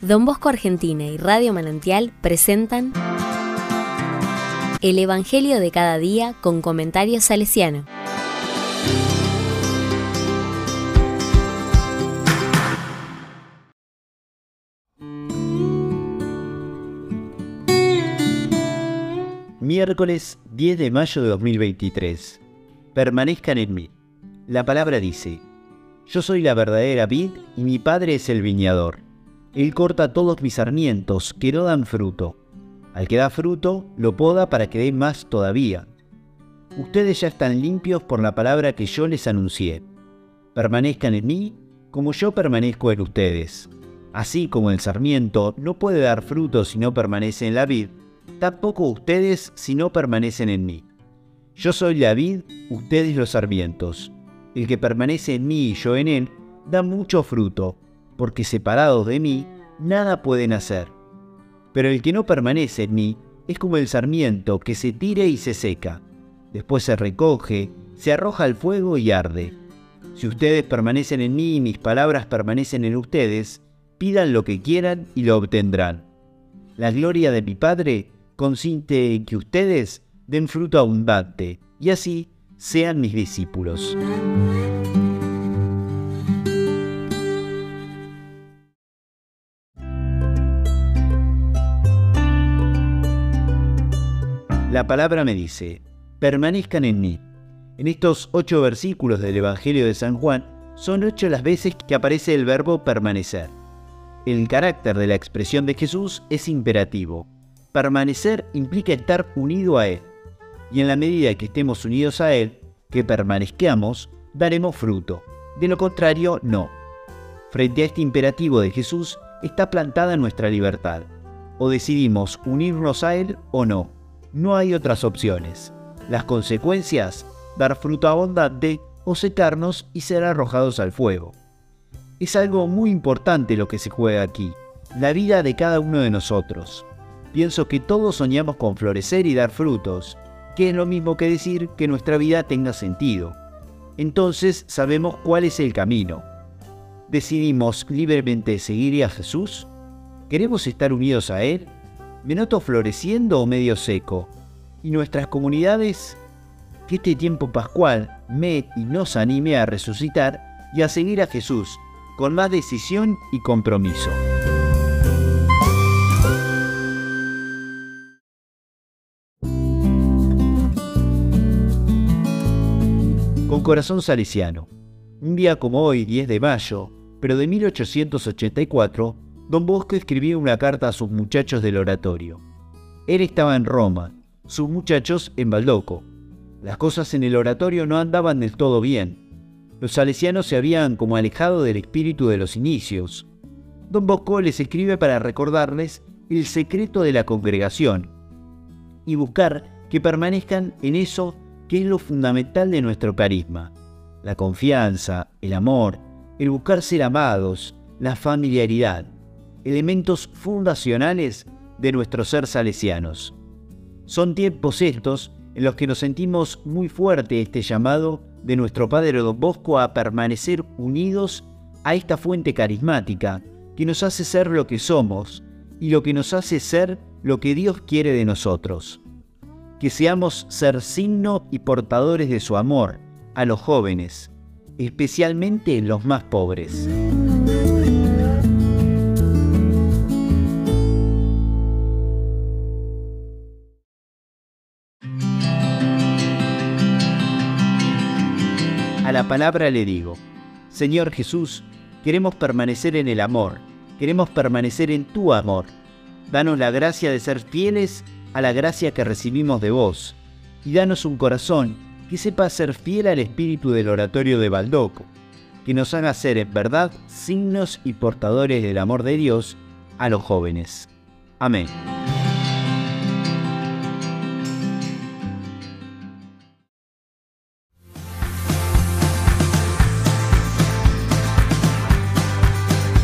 Don Bosco Argentina y Radio Manantial presentan El Evangelio de cada día con comentarios salesiano. Miércoles 10 de mayo de 2023. Permanezcan en mí. La palabra dice, Yo soy la verdadera vid y mi Padre es el viñador. Él corta todos mis sarmientos que no dan fruto. Al que da fruto, lo poda para que dé más todavía. Ustedes ya están limpios por la palabra que yo les anuncié. Permanezcan en mí como yo permanezco en ustedes. Así como el sarmiento no puede dar fruto si no permanece en la vid, tampoco ustedes si no permanecen en mí. Yo soy la vid, ustedes los sarmientos. El que permanece en mí y yo en él, da mucho fruto, porque separados de mí, nada pueden hacer. Pero el que no permanece en mí, es como el sarmiento que se tire y se seca. Después se recoge, se arroja al fuego y arde. Si ustedes permanecen en mí y mis palabras permanecen en ustedes, pidan lo que quieran y lo obtendrán. La gloria de mi Padre consiste en que ustedes den fruto abundante y así sean mis discípulos. La palabra me dice, permanezcan en mí. En estos ocho versículos del Evangelio de San Juan, son ocho las veces que aparece el verbo permanecer. El carácter de la expresión de Jesús es imperativo. Permanecer implica estar unido a Él. Y en la medida que estemos unidos a Él, que permanezcamos, daremos fruto. De lo contrario, no. Frente a este imperativo de Jesús está plantada nuestra libertad. O decidimos unirnos a Él o no. No hay otras opciones. Las consecuencias, dar fruto abundante o secarnos y ser arrojados al fuego. Es algo muy importante lo que se juega aquí, la vida de cada uno de nosotros. Pienso que todos soñamos con florecer y dar frutos, que es lo mismo que decir que nuestra vida tenga sentido. Entonces sabemos cuál es el camino. ¿Decidimos libremente seguir a Jesús? ¿Queremos estar unidos a Él? ¿Me noto floreciendo o medio seco? ¿Y nuestras comunidades? Que este tiempo pascual me y nos anime a resucitar y a seguir a Jesús con más decisión y compromiso. Con corazón salesiano. Un día como hoy, 10 de mayo, pero de 1884, don Bosco escribió una carta a sus muchachos del oratorio. Él estaba en Roma, sus muchachos en Baldoco. Las cosas en el oratorio no andaban del todo bien. Los salesianos se habían como alejado del espíritu de los inicios. Don Bosco les escribe para recordarles el secreto de la congregación y buscar que permanezcan en eso que es lo fundamental de nuestro carisma, la confianza, el amor, el buscar ser amados, la familiaridad, elementos fundacionales de nuestro ser salesianos. Son tiempos estos en los que nos sentimos muy fuerte este llamado de nuestro Padre Don Bosco a permanecer unidos a esta fuente carismática que nos hace ser lo que somos y lo que nos hace ser lo que Dios quiere de nosotros. Que seamos ser signo y portadores de su amor a los jóvenes, especialmente los más pobres. A la palabra le digo, Señor Jesús, queremos permanecer en el amor, queremos permanecer en tu amor. Danos la gracia de ser fieles a la gracia que recibimos de vos, y danos un corazón que sepa ser fiel al espíritu del oratorio de Baldoco, que nos haga ser en verdad signos y portadores del amor de Dios a los jóvenes. Amén.